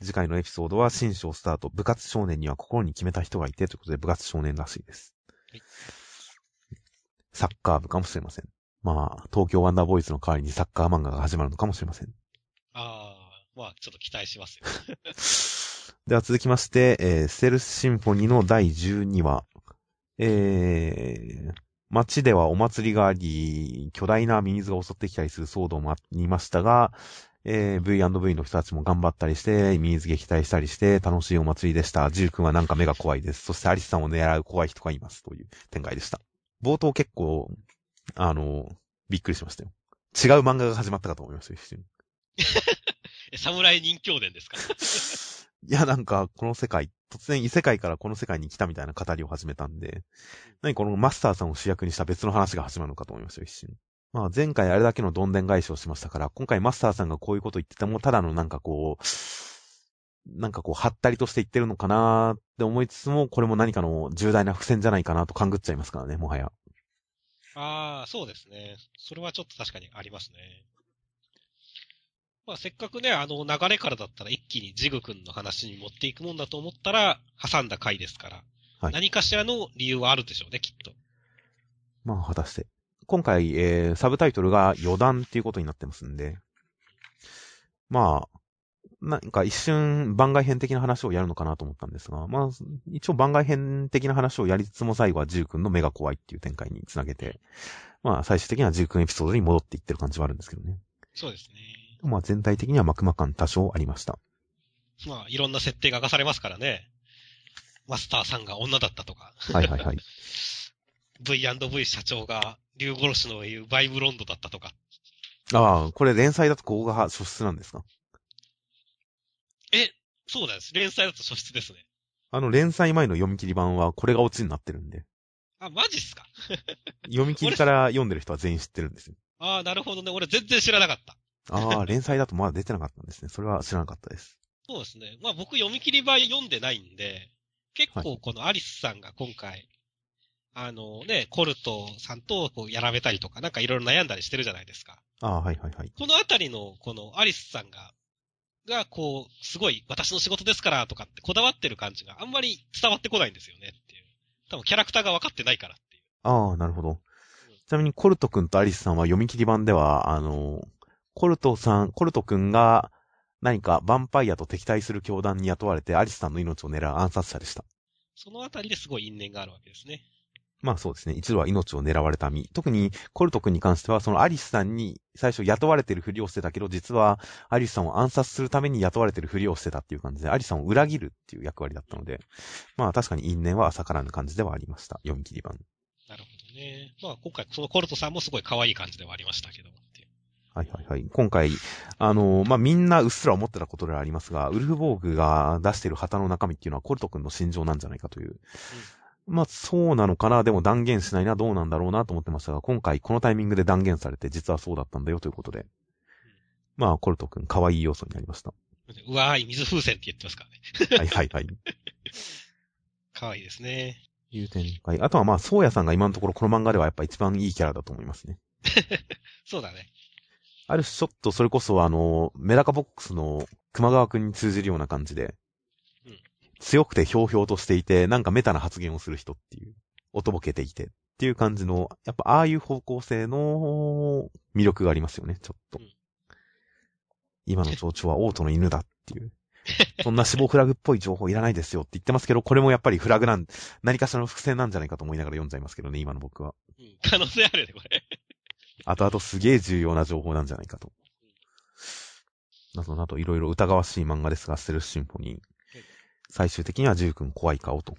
次回のエピソードは、新章スタート、部活少年には心に決めた人がいて、ということで、部活少年らしいです。はいサッカー部かもしれません。まあ、東京ワンダーボーイズの代わりにサッカー漫画が始まるのかもしれません。ああ、まあ、ちょっと期待しますよ。では続きまして、えーステルスシンフォニーの第12話。えー、街ではお祭りがあり、巨大なミミズが襲ってきたりする騒動もありましたが、えー、V&V の人たちも頑張ったりして、ミミズ撃退したりして、楽しいお祭りでした。ジュー君はなんか目が怖いです。そしてアリスさんを狙う怖い人がいます。という展開でした。冒頭結構、あの、びっくりしましたよ。違う漫画が始まったかと思いましたよ、一瞬。え、侍人形伝ですか？いや、なんか、この世界、突然異世界からこの世界に来たみたいな語りを始めたんで、何このマスターさんを主役にした別の話が始まるのかと思いましたよ、一瞬。まあ、前回あれだけのどんでん返しをしましたから、今回マスターさんがこういうこと言ってても、ただのなんかこう、なんかこう、はったりとして言ってるのかなーって思いつつも、これも何かの重大な伏線じゃないかなと勘ぐっちゃいますからね、もはや。ああ、そうですね。それはちょっと確かにありますね。まあ、せっかくね、あの流れからだったら一気にジグ君の話に持っていくもんだと思ったら、挟んだ回ですから。はい何かしらの理由はあるでしょうね、きっと。まあ、果たして。今回、えー、サブタイトルが余談っていうことになってますんで、まあ、なんか一瞬番外編的な話をやるのかなと思ったんですが、まあ、一応番外編的な話をやりつつも最後はジュー君の目が怖いっていう展開につなげて、まあ最終的にはジュー君エピソードに戻っていってる感じはあるんですけどね。そうですね。まあ全体的にはマクマ感多少ありました。まあ、いろんな設定が明かされますからね。マスターさんが女だったとか、はいはいはい。V&V 社長が竜殺しの言うバイブロンドだったとか。ああ、これ連載だとここが初出なんですか？え、そうなんです。連載だと初出ですね。あの連載前の読み切り版はこれがオチになってるんで、あ、マジっすか？読み切りから読んでる人は全員知ってるんですよ。ああ、なるほどね。俺全然知らなかった。ああ、連載だとまだ出てなかったんですね。それは知らなかったです。そうですね。まあ僕読み切り版読んでないんで、結は構このアリスさんが今回、あのね、コルトさんとこうやられたりとか、なんかいろいろ悩んだりしてるじゃないですか。ああ、はいはいはい。このあたりの、このアリスさんが、が、こう、すごい、私の仕事ですから、とかってこだわってる感じがあんまり伝わってこないんですよね、っていう。多分キャラクターが分かってないからっていう。ああ、なるほど。ちなみにコルト君とアリスさんは読み切り版では、あの、コルトさん、コルト君が何かヴァンパイアと敵対する教団に雇われてアリスさんの命を狙う暗殺者でした。そのあたりですごい因縁があるわけですね。まあそうですね。一度は命を狙われた身。特にコルト君に関しては、そのアリスさんに最初雇われてるふりをしてたけど、実はアリスさんを暗殺するために雇われてるふりをしてたっていう感じで、アリスさんを裏切るっていう役割だったので、まあ確かに因縁は浅からぬ感じではありました。読み切り版。なるほどね。まあ今回そのコルトさんもすごい可愛い感じではありましたけどもっていう。はいはいはい。今回、あのまあ、みんなうっすら思ってたことではありますが、ウルフボーグが出してる旗の中身っていうのはコルト君の心情なんじゃないかという。まあ、そうなのかな、でも断言しないな、どうなんだろうなと思ってましたが、今回このタイミングで断言されて、実はそうだったんだよということで。まあ、コルト君、可愛い要素になりました。うわーい、水風船って言ってますからね。はいはいはい。可愛いですね。いう展開。あとはまあ、ソーヤさんが今のところこの漫画ではやっぱ一番いいキャラだと思いますね。そうだね。ある種ちょっとそれこそあの、メダカボックスの熊川くんに通じるような感じで、うん強くてひょうひょうとしていて、なんかメタな発言をする人っていう、おとぼけていてっていう感じの、やっぱああいう方向性の魅力がありますよね、ちょっと。うん今の町長はオートの犬だっていう。そんな死亡フラグっぽい情報いらないですよって言ってますけど、これもやっぱりフラグなん、何かしらの伏線なんじゃないかと思いながら読んじゃいますけどね、今の僕は。うん。可能性あるよね、これ。後々すげえ重要な情報なんじゃないかと。などなどいろいろ疑わしい漫画ですが、ステルスシンフォニー。最終的にはジュー君怖い顔と。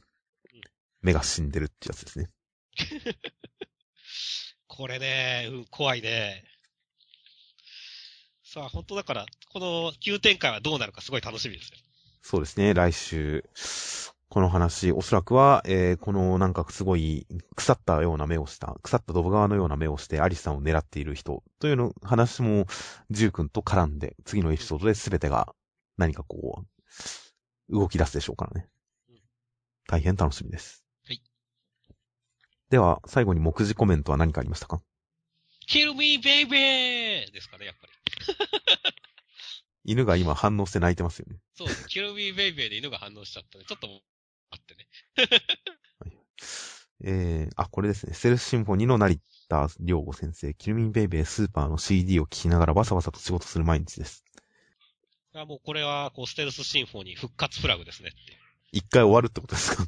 目が死んでるってやつですね。これね、うん、怖いね。さあ、本当だから、この急展開はどうなるかすごい楽しみですよ。そうですね、来週。この話、おそらくは、えーこのなんかすごい腐ったような目をした、腐ったドブ川のような目をしてアリスさんを狙っている人というの話も、ジュー君と絡んで、次のエピソードで全てが何かこう、動き出すでしょうからねうん。大変楽しみです。はい。では、最後に目次コメントは何かありましたか？Kill me baby! ですかね、やっぱり。犬が今反応して泣いてますよね。そう、kill me baby で犬が反応しちゃったね。ちょっと、あってね。えー、あ、これですね。ステルスシンフォニーの成田良吾先生、キルミンベイベースーパーの CD を聴きながらバサバサと仕事する毎日です。あもうこれは、こう、ステルスシンフォニー復活フラグですねっていう。一回終わるってことですか？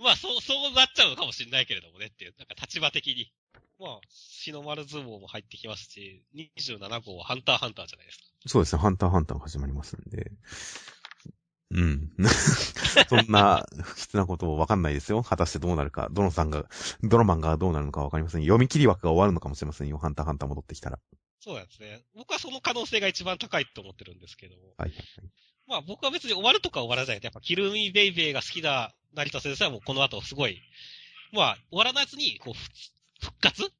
まあ、そう、そうなっちゃうのかもしれないけれどもねっていう、なんか立場的に。まあ、日の丸相撲も入ってきますし、27号はハンターハンターじゃないですか。そうですね。ハンターハンターが始まりますんで。うん。そんな不吉なことをわかんないですよ。果たしてどうなるか。どのさんが、ドロマンがどうなるのかわかりません。読み切り枠が終わるのかもしれませんよ。ハンターハンター戻ってきたら。そうなんですね。僕はその可能性が一番高いと思ってるんですけども。はい。まあ僕は別に終わるとか終わらないと、やっぱキルミーベイベーが好きな成田先生はもうこの後すごい、まあ終わらないやつに、こう、ふ復活？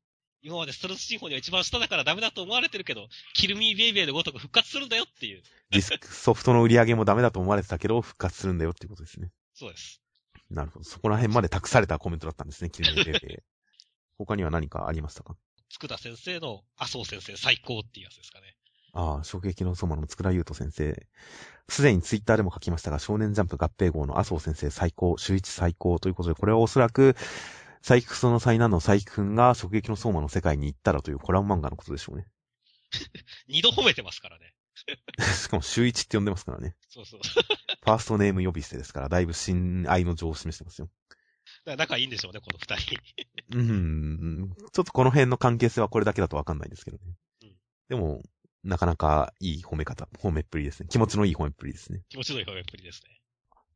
今までストレスシンフォニーは一番下だからダメだと思われてるけど、キルミーベイベーのごとく復活するんだよっていう。ディスク、ソフトの売り上げもダメだと思われてたけど、復活するんだよっていうことですね。そうです。なるほど。そこら辺まで託されたコメントだったんですね、キルミンベイベー。他には何かありましたか？佃先生の麻生先生最高っていうやつですかね。ああ、衝撃の相馬のつくらゆうと先生。すでにツイッターでも書きましたが、少年ジャンプ合併号の麻生先生最高、週一最高ということで、これはおそらく、サイクソの災難の佐伯くんが衝撃の相馬の世界に行ったらというコラム漫画のことでしょうね。二度褒めてますからね。しかも週一って呼んでますからね。そうそう。ファーストネーム呼び捨てですから、だいぶ親愛の情を示してますよ。だから仲いいんでしょうね、この二人。うーん。ちょっとこの辺の関係性はこれだけだとわかんないですけどね。うんでも、なかなかいい褒め方、褒めっぷりですね。気持ちのいい褒めっぷりですね。気持ちのいい褒めっぷりですね。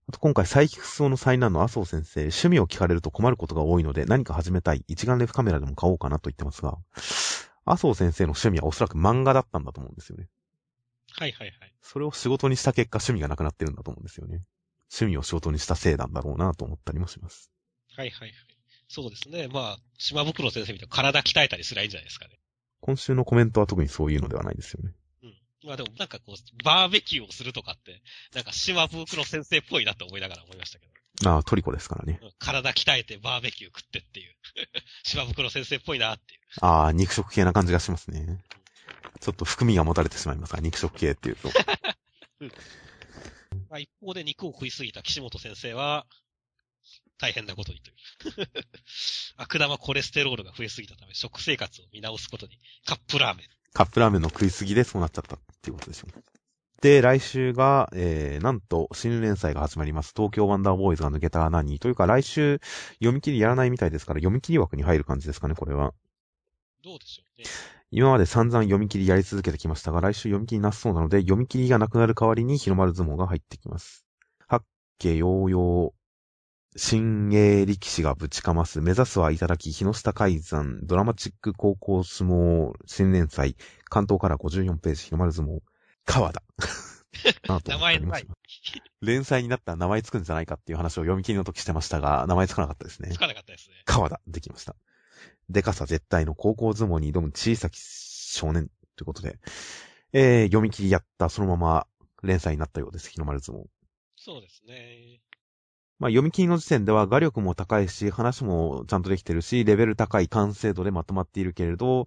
あと今回、サイキクスオの災難の麻生先生、趣味を聞かれると困ることが多いので、何か始めたい。一眼レフカメラでも買おうかなと言ってますが、麻生先生の趣味はおそらく漫画だったんだと思うんですよね。はいはいはい。それを仕事にした結果、趣味がなくなってるんだと思うんですよね。趣味を仕事にしたせいなんだろうなと思ったりもします。はいはいはい。そうですね。まあ、島袋先生みたいな体鍛えたりすりゃいいんじゃないですかね。今週のコメントは特にそういうのではないですよね。うん。まあでもなんかこう、バーベキューをするとかって、なんか島袋先生っぽいなと思いながら思いましたけど。ああ、トリコですからね。うん体鍛えてバーベキュー食ってっていう。島袋先生っぽいなっていう。ああ、肉食系な感じがしますね。ちょっと含みが持たれてしまいますが、肉食系っていうと。まあ一方で肉を食いすぎた岸本先生は、大変なことにという。悪玉コレステロールが増えすぎたため、食生活を見直すことに、カップラーメン。カップラーメンの食いすぎでそうなっちゃったっていうことでしょう。で、来週が、えー、なんと、新連載が始まります。東京ワンダーボーイズが抜けた穴に。というか、来週、読み切りやらないみたいですから、読み切り枠に入る感じですかね、これは。どうでしょうね。今まで散々読み切りやり続けてきましたが、来週読み切りなさそうなので、読み切りがなくなる代わりに、日の丸相撲が入ってきます。八景揚々、新鋭力士がぶちかます、目指すはいただき、日の下海山、ドラマチック高校相撲新連載、関東から54ページ、日の丸相撲、川田。名前のない連載になったら名前つくんじゃないかっていう話を読み切りの時してましたが、名前つかなかったですねつ。かなかったですね。川田、できました。でかさ絶対の高校相撲に挑む小さき少年ということで、えー、読み切りやった、そのまま連載になったようです、日の丸相撲。そうですね。まあ、読み切りの時点では画力も高いし、話もちゃんとできてるし、レベル高い完成度でまとまっているけれど、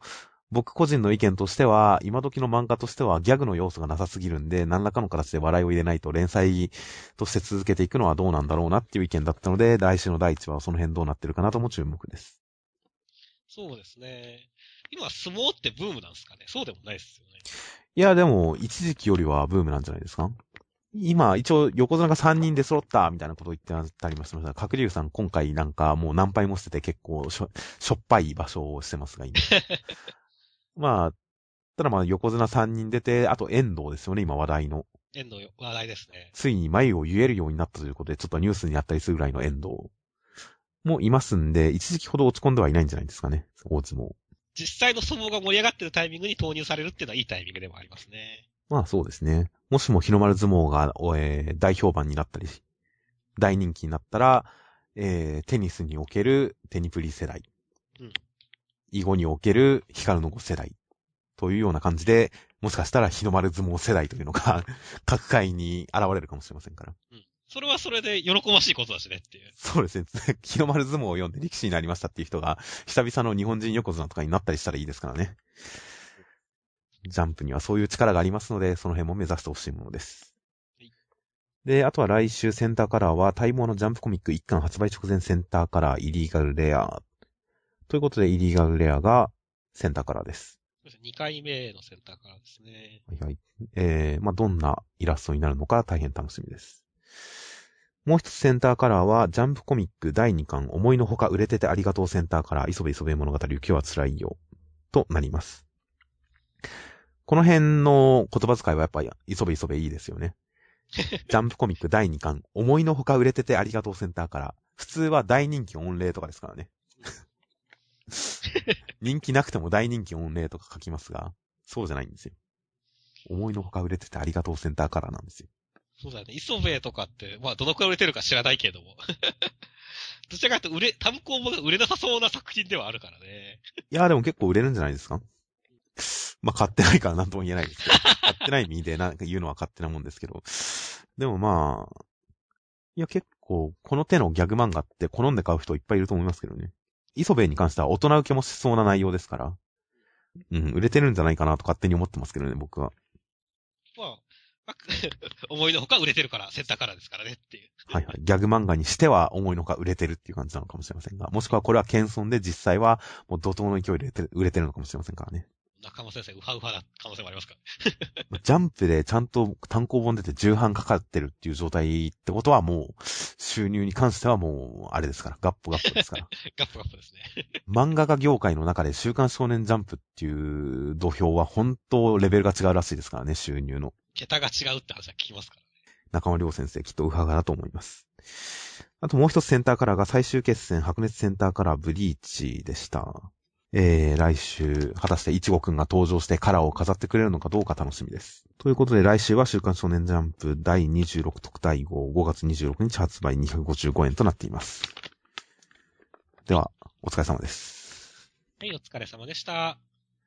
僕個人の意見としては、今時の漫画としてはギャグの要素がなさすぎるんで、何らかの形で笑いを入れないと連載として続けていくのはどうなんだろうなっていう意見だったので、来週の第一話はその辺どうなってるかなとも注目です。そうですね。今、相撲ってブームなんですかね？そうでもないですよね。いや、でも、一時期よりはブームなんじゃないですか？今、一応、横綱が3人で揃った、みたいなことを言ってあったりもしました。角竜さん、今回なんかもう何杯もしてて結構しょ、しょっぱい場所をしてますが、今。まあ、ただまあ、横綱3人出て、あと遠藤ですよね、今話題の。縁の話題ですね。ついに眉を言えるようになったということで、ちょっとニュースにあったりするぐらいの遠藤もいますんで、一時期ほど落ち込んではいないんじゃないですかね、大相撲。実際の相撲が盛り上がってるタイミングに投入されるっていうのはいいタイミングでもありますね。まあそうですね。もしも日の丸相撲が、えー大評判になったり、大人気になったら、えーテニスにおけるテニプリ世代。うん囲碁における光の碁世代。というような感じで、もしかしたら日の丸相撲世代というのが、各界に現れるかもしれませんから。うん。それはそれで喜ばしいことだしねっていう。そうですね。日の丸相撲を読んで力士になりましたっていう人が、久々の日本人横綱とかになったりしたらいいですからね。ジャンプにはそういう力がありますので、その辺も目指してほしいものですはい。で、あとは来週センターカラーは、待望のジャンプコミック1巻発売直前センターカラー、イリーガルレア。ということで、イリーガルレアがセンターカラーです。そうですね2回目のセンターからですね。はいはい。えー、まあ、どんなイラストになるのか大変楽しみです。もう一つセンターカラーは、ジャンプコミック第2巻、思いのほか売れててありがとうセンターカラー、磯部磯部物語、雪は辛いよ、となります。この辺の言葉遣いはやっぱり、磯部磯部いいですよね。ジャンプコミック第2巻、思いのほか売れててありがとうセンターカラー。普通は大人気御礼とかですからね。人気なくても大人気御礼とか書きますが、そうじゃないんですよ。思いのほか売れててありがとうセンターカラーなんですよ。そうだよね。磯部とかって、まあ、どのくらい売れてるか知らないけども。どちらかというと、売れ、単行本が売れなさそうな作品ではあるからね。いやーでも結構売れるんじゃないですかまあ、買ってないからなんとも言えないですけど。買ってない意味でなんか言うのは勝手なもんですけど。でもまあ、いや結構、この手のギャグ漫画って好んで買う人いっぱいいると思いますけどね。磯部に関しては大人受けもしそうな内容ですから。うん、売れてるんじゃないかなと勝手に思ってますけどね、僕は。まあ、思いのほか売れてるから、センターからですからねっていう。はいはい。ギャグ漫画にしては思いのほか売れてるっていう感じなのかもしれませんが、もしくはこれは謙遜で実際はもう怒涛の勢いで売れてるのかもしれませんからね。中野先生、ウハウハな可能性もありますか？ら。ジャンプでちゃんと単行本出て重版かかってるっていう状態ってことはもう、収入に関してはもう、あれですから、ガッポガッポですから。ガップガップですね。漫画家業界の中で週刊少年ジャンプっていう土俵は本当レベルが違うらしいですからね、収入の。桁が違うって話は聞きますからね。中間良先生きっとウハガだと思います。あともう一つセンターカラーが最終決戦白熱センターカラーブリーチでした。えー、来週、果たしていちごくんが登場してカラーを飾ってくれるのかどうか楽しみです。ということで来週は週刊少年ジャンプ第26特大号5月26日発売255円となっています。では、お疲れ様です。はい、お疲れ様でした。